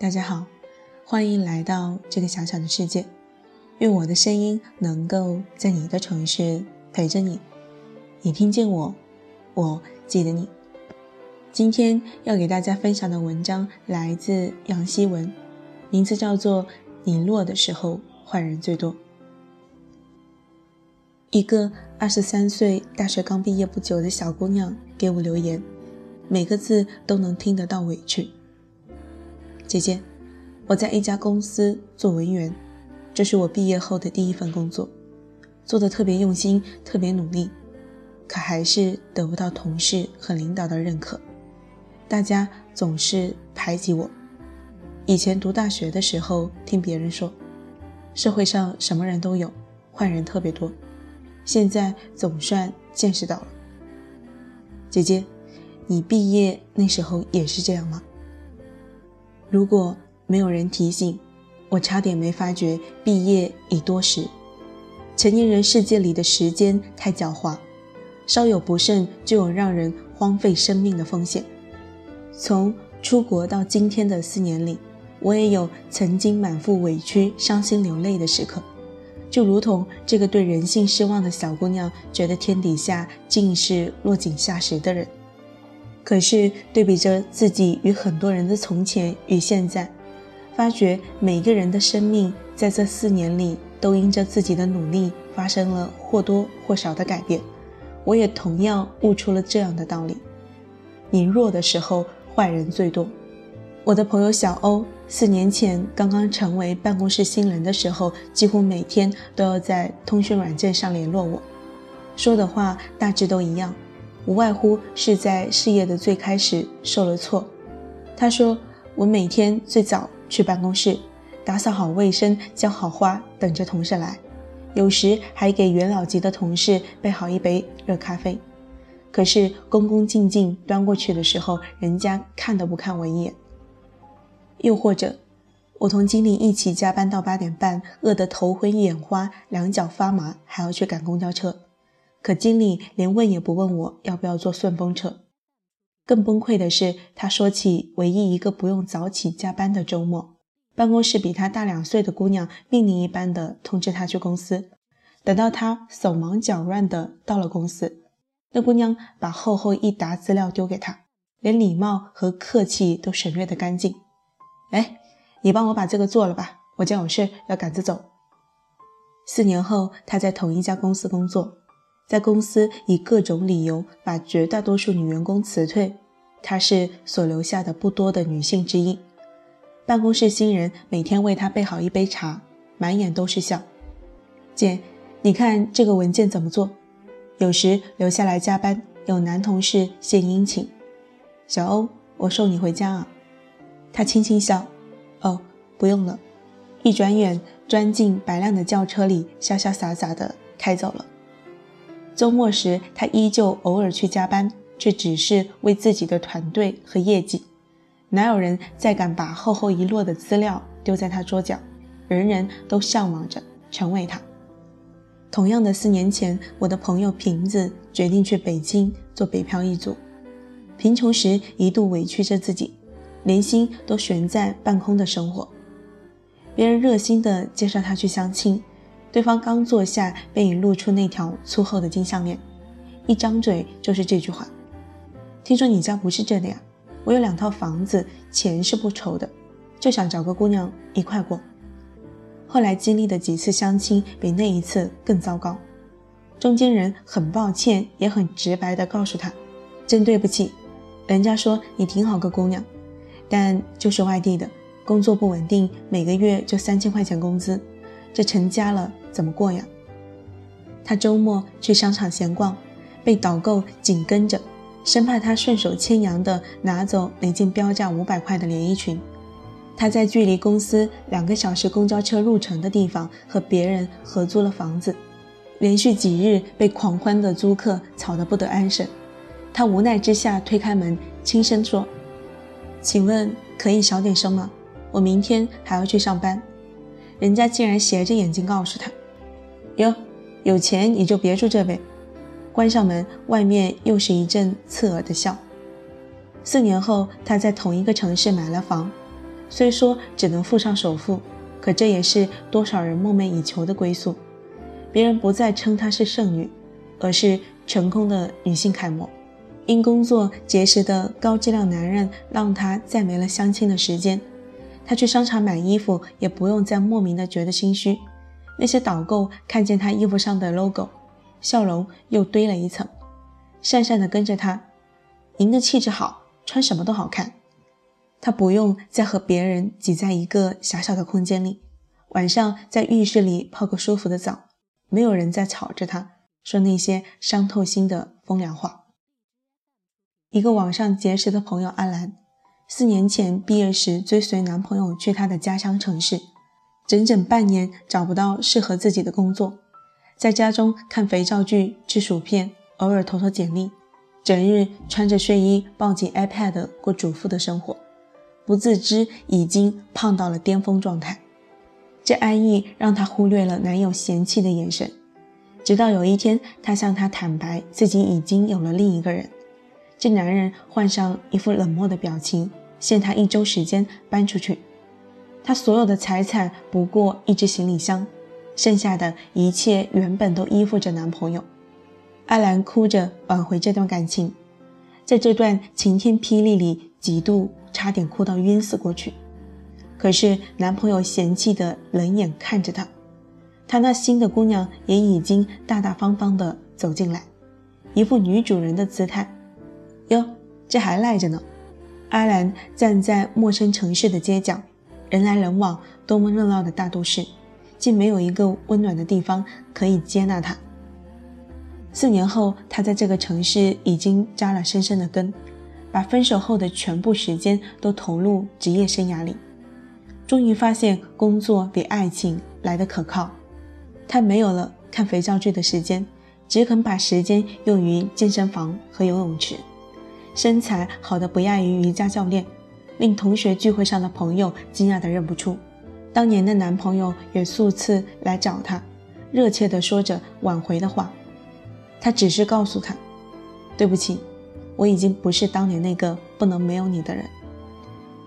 大家好，欢迎来到这个小小的世界。愿我的声音能够在你的城市陪着你。你听见我，我记得你。今天要给大家分享的文章来自杨希文，名字叫做《你弱的时候坏人最多》。一个二十三岁、大学刚毕业不久的小姑娘给我留言，每个字都能听得到委屈。姐姐，我在一家公司做文员，这是我毕业后的第一份工作，做的特别用心，特别努力，可还是得不到同事和领导的认可，大家总是排挤我。以前读大学的时候，听别人说，社会上什么人都有，坏人特别多，现在总算见识到了。姐姐，你毕业那时候也是这样吗？如果没有人提醒，我差点没发觉毕业已多时。成年人世界里的时间太狡猾，稍有不慎就有让人荒废生命的风险。从出国到今天的四年里，我也有曾经满腹委屈、伤心流泪的时刻，就如同这个对人性失望的小姑娘，觉得天底下尽是落井下石的人。可是对比着自己与很多人的从前与现在，发觉每个人的生命在这四年里都因着自己的努力发生了或多或少的改变。我也同样悟出了这样的道理：你弱的时候，坏人最多。我的朋友小欧四年前刚刚成为办公室新人的时候，几乎每天都要在通讯软件上联络我，说的话大致都一样。无外乎是在事业的最开始受了挫。他说：“我每天最早去办公室，打扫好卫生，浇好花，等着同事来。有时还给元老级的同事备好一杯热咖啡。可是恭恭敬敬端过去的时候，人家看都不看我一眼。又或者，我同经理一起加班到八点半，饿得头昏眼花，两脚发麻，还要去赶公交车。”可经理连问也不问我要不要坐顺风车。更崩溃的是，他说起唯一一个不用早起加班的周末，办公室比他大两岁的姑娘命令一般的通知他去公司。等到他手忙脚乱的到了公司，那姑娘把厚厚一沓资料丢给他，连礼貌和客气都省略的干净。哎，你帮我把这个做了吧，我家有事要赶着走。四年后，他在同一家公司工作。在公司以各种理由把绝大多数女员工辞退，她是所留下的不多的女性之一。办公室新人每天为她备好一杯茶，满眼都是笑。姐，你看这个文件怎么做？有时留下来加班，有男同事献殷勤。小欧，我送你回家啊。他轻轻笑，哦，不用了。一转眼钻进白亮的轿车里，潇潇洒洒的开走了。周末时，他依旧偶尔去加班，却只是为自己的团队和业绩。哪有人再敢把厚厚一摞的资料丢在他桌角？人人都向往着成为他。同样的，四年前，我的朋友瓶子决定去北京做北漂一族。贫穷时一度委屈着自己，连心都悬在半空的生活。别人热心地介绍他去相亲。对方刚坐下，便已露出那条粗厚的金项链，一张嘴就是这句话：“听说你家不是这的呀？我有两套房子，钱是不愁的，就想找个姑娘一块过。”后来经历的几次相亲，比那一次更糟糕。中间人很抱歉，也很直白地告诉他：“真对不起，人家说你挺好个姑娘，但就是外地的，工作不稳定，每个月就三千块钱工资。”这成家了怎么过呀？他周末去商场闲逛，被导购紧跟着，生怕他顺手牵羊的拿走那件标价五百块的连衣裙。他在距离公司两个小时公交车路程的地方和别人合租了房子，连续几日被狂欢的租客吵得不得安生。他无奈之下推开门，轻声说：“请问可以小点声吗？我明天还要去上班。”人家竟然斜着眼睛告诉他：“哟，有钱你就别住这呗。”关上门，外面又是一阵刺耳的笑。四年后，他在同一个城市买了房，虽说只能付上首付，可这也是多少人梦寐以求的归宿。别人不再称她是剩女，而是成功的女性楷模。因工作结识的高质量男人，让她再没了相亲的时间。她去商场买衣服，也不用再莫名的觉得心虚。那些导购看见她衣服上的 logo，笑容又堆了一层，讪讪的跟着她：“您的气质好，穿什么都好看。”她不用再和别人挤在一个狭小的空间里，晚上在浴室里泡个舒服的澡，没有人再吵着她说那些伤透心的风凉话。一个网上结识的朋友阿兰，四年前毕业时追随男朋友去他的家乡城市，整整半年找不到适合自己的工作，在家中看肥皂剧、吃薯片，偶尔投投简历，整日穿着睡衣抱紧 iPad 过主妇的生活。不自知已经胖到了巅峰状态，这安逸让她忽略了男友嫌弃的眼神。直到有一天，她向他坦白自己已经有了另一个人，这男人换上一副冷漠的表情，限她一周时间搬出去。她所有的财产不过一只行李箱，剩下的一切原本都依附着男朋友。阿兰哭着挽回这段感情，在这段晴天霹雳里，几度。差点哭到晕死过去，可是男朋友嫌弃的冷眼看着她，她那新的姑娘也已经大大方方的走进来，一副女主人的姿态。哟，这还赖着呢。阿兰站在陌生城市的街角，人来人往，多么热闹的大都市，竟没有一个温暖的地方可以接纳他。四年后，他在这个城市已经扎了深深的根。把分手后的全部时间都投入职业生涯里，终于发现工作比爱情来的可靠。他没有了看肥皂剧的时间，只肯把时间用于健身房和游泳池，身材好的不亚于瑜伽教练，令同学聚会上的朋友惊讶的认不出。当年的男朋友也数次来找她，热切地说着挽回的话，他只是告诉他：“对不起。”我已经不是当年那个不能没有你的人。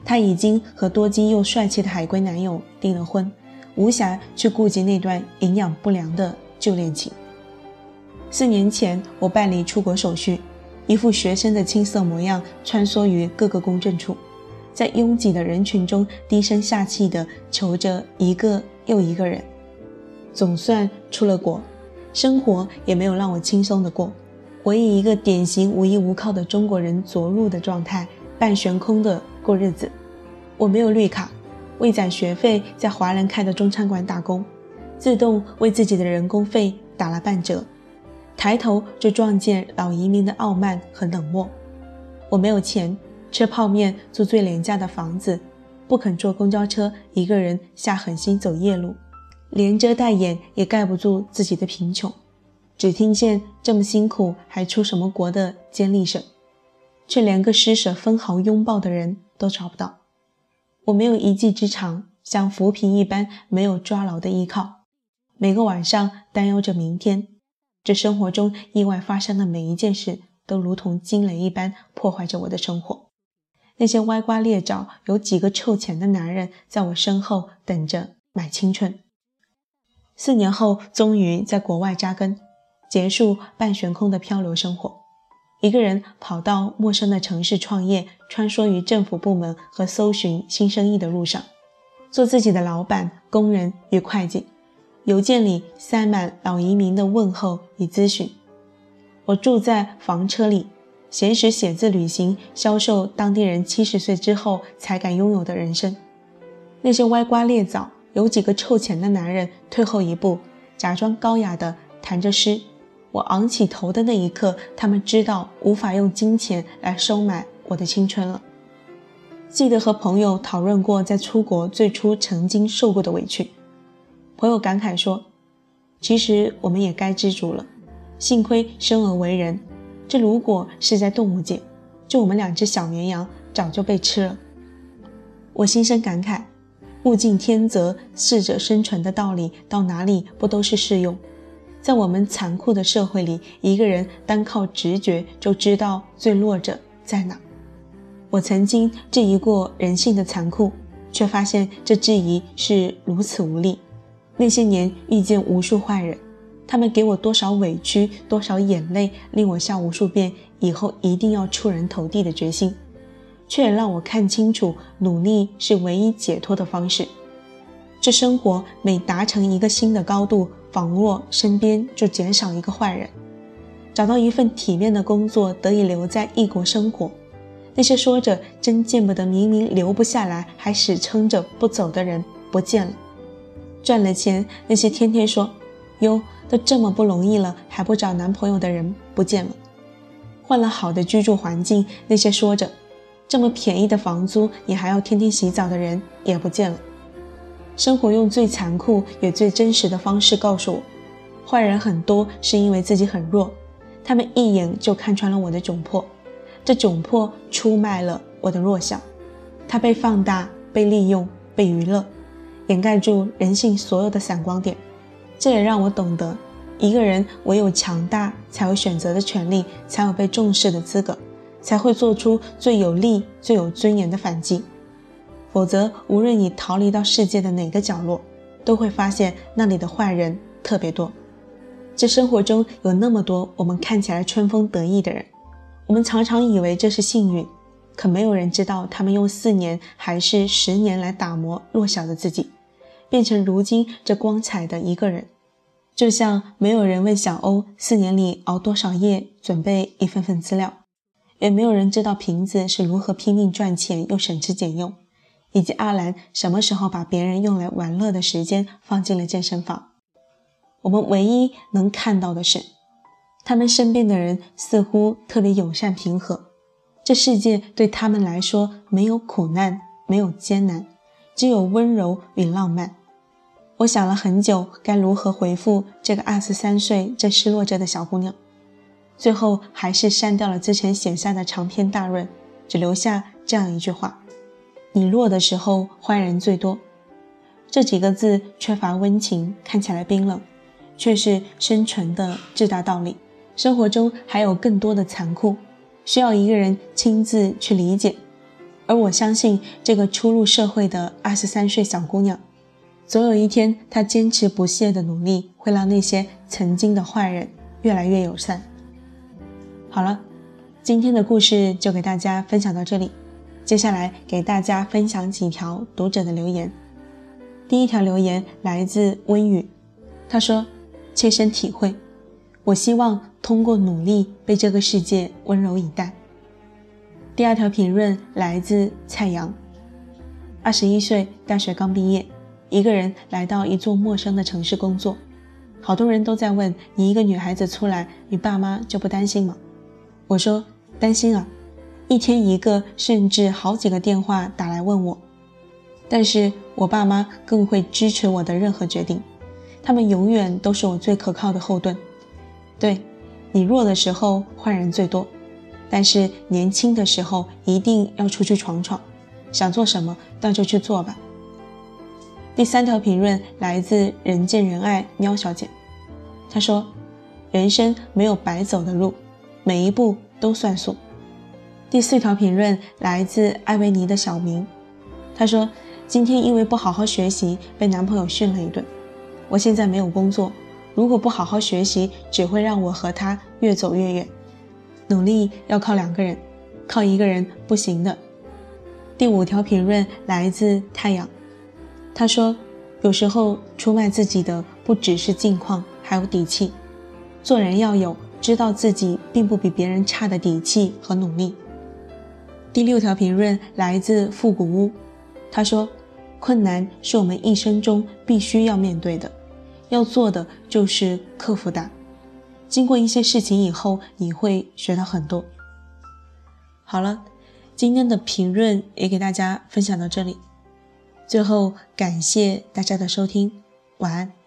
他已经和多金又帅气的海归男友订了婚，无暇去顾及那段营养不良的旧恋情。四年前，我办理出国手续，一副学生的青涩模样，穿梭于各个公证处，在拥挤的人群中低声下气地求着一个又一个人。总算出了国，生活也没有让我轻松的过。我以一个典型无依无靠的中国人着陆的状态，半悬空的过日子。我没有绿卡，为攒学费，在华人开的中餐馆打工，自动为自己的人工费打了半折。抬头就撞见老移民的傲慢和冷漠。我没有钱吃泡面，住最廉价的房子，不肯坐公交车，一个人下狠心走夜路，连遮带掩也盖不住自己的贫穷。只听见这么辛苦还出什么国的尖利声，却连个施舍分毫拥抱的人都找不到。我没有一技之长，像浮萍一般没有抓牢的依靠。每个晚上担忧着明天，这生活中意外发生的每一件事都如同惊雷一般破坏着我的生活。那些歪瓜裂枣、有几个臭钱的男人在我身后等着买青春。四年后，终于在国外扎根。结束半悬空的漂流生活，一个人跑到陌生的城市创业，穿梭于政府部门和搜寻新生意的路上，做自己的老板、工人与会计。邮件里塞满老移民的问候与咨询。我住在房车里，闲时写字、旅行，销售当地人七十岁之后才敢拥有的人生。那些歪瓜裂枣、有几个臭钱的男人退后一步，假装高雅的弹着诗。我昂起头的那一刻，他们知道无法用金钱来收买我的青春了。记得和朋友讨论过在出国最初曾经受过的委屈，朋友感慨说：“其实我们也该知足了，幸亏生而为人。这如果是在动物界，就我们两只小绵羊早就被吃了。”我心生感慨，物竞天择、适者生存的道理到哪里不都是适用？在我们残酷的社会里，一个人单靠直觉就知道最弱者在哪。我曾经质疑过人性的残酷，却发现这质疑是如此无力。那些年遇见无数坏人，他们给我多少委屈，多少眼泪，令我下无数遍以后一定要出人头地的决心，却也让我看清楚，努力是唯一解脱的方式。这生活每达成一个新的高度，仿若身边就减少一个坏人。找到一份体面的工作，得以留在异国生活。那些说着真见不得，明明留不下来还死撑着不走的人不见了。赚了钱，那些天天说“哟，都这么不容易了，还不找男朋友”的人不见了。换了好的居住环境，那些说着这么便宜的房租，你还要天天洗澡的人也不见了。生活用最残酷也最真实的方式告诉我：坏人很多是因为自己很弱，他们一眼就看穿了我的窘迫。这窘迫出卖了我的弱小，它被放大、被利用、被娱乐，掩盖住人性所有的闪光点。这也让我懂得，一个人唯有强大，才有选择的权利，才有被重视的资格，才会做出最有力、最有尊严的反击。否则，无论你逃离到世界的哪个角落，都会发现那里的坏人特别多。这生活中有那么多我们看起来春风得意的人。我们常常以为这是幸运，可没有人知道他们用四年还是十年来打磨弱小的自己，变成如今这光彩的一个人。就像没有人问小欧四年里熬多少夜准备一份份资料，也没有人知道瓶子是如何拼命赚钱又省吃俭用，以及阿兰什么时候把别人用来玩乐的时间放进了健身房。我们唯一能看到的是。他们身边的人似乎特别友善平和，这世界对他们来说没有苦难，没有艰难，只有温柔与浪漫。我想了很久，该如何回复这个二十三岁正失落着的小姑娘，最后还是删掉了之前写下的长篇大论，只留下这样一句话：“你弱的时候，坏人最多。”这几个字缺乏温情，看起来冰冷，却是生存的至大道理。生活中还有更多的残酷，需要一个人亲自去理解。而我相信，这个初入社会的二十三岁小姑娘，总有一天，他坚持不懈的努力，会让那些曾经的坏人越来越友善。好了，今天的故事就给大家分享到这里。接下来给大家分享几条读者的留言。第一条留言来自温雨，他说：“切身体会。”我希望通过努力被这个世界温柔以待。第二条评论来自蔡阳，二十一岁，大学刚毕业，一个人来到一座陌生的城市工作。好多人都在问你一个女孩子出来，你爸妈就不担心吗？我说担心啊，一天一个，甚至好几个电话打来问我。但是我爸妈更会支持我的任何决定，他们永远都是我最可靠的后盾。对，你弱的时候坏人最多，但是年轻的时候一定要出去闯闯，想做什么那就去做吧。第三条评论来自人见人爱喵小姐，她说：“人生没有白走的路，每一步都算数。”第四条评论来自艾维尼的小明，他说：“今天因为不好好学习，被男朋友训了一顿，我现在没有工作。”如果不好好学习，只会让我和他越走越远。努力要靠两个人，靠一个人不行的。第五条评论来自太阳，他说：“有时候出卖自己的不只是境况，还有底气。做人要有知道自己并不比别人差的底气和努力。”第六条评论来自复古屋，他说：“困难是我们一生中必须要面对的。”要做的就是克服它。经过一些事情以后，你会学到很多。好了，今天的评论也给大家分享到这里。最后，感谢大家的收听，晚安。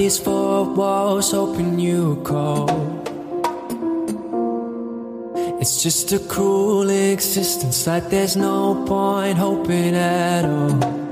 these four walls, hoping you call. It's just a cruel existence, like there's no point hoping at all.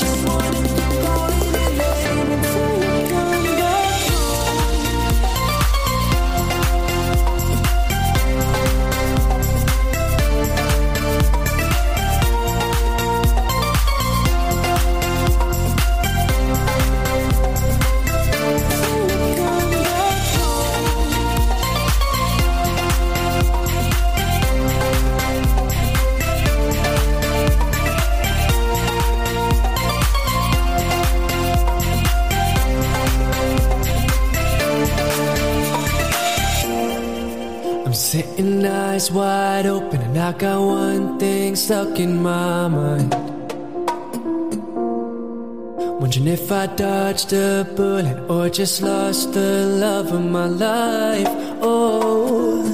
what you. Sitting eyes wide open, and I got one thing stuck in my mind. Wondering if I dodged a bullet or just lost the love of my life. Oh,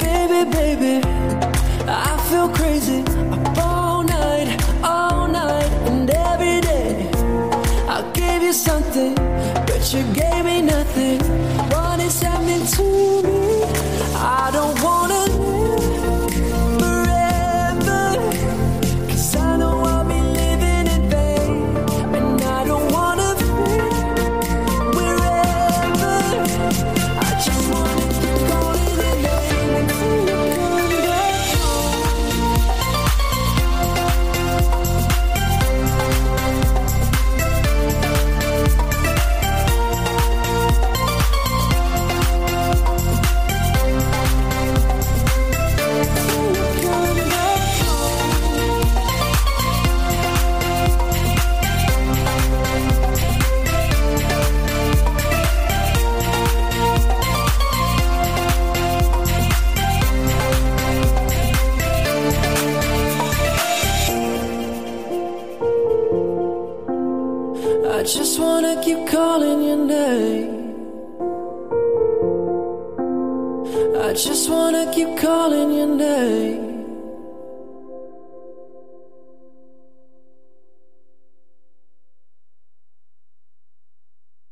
baby, baby.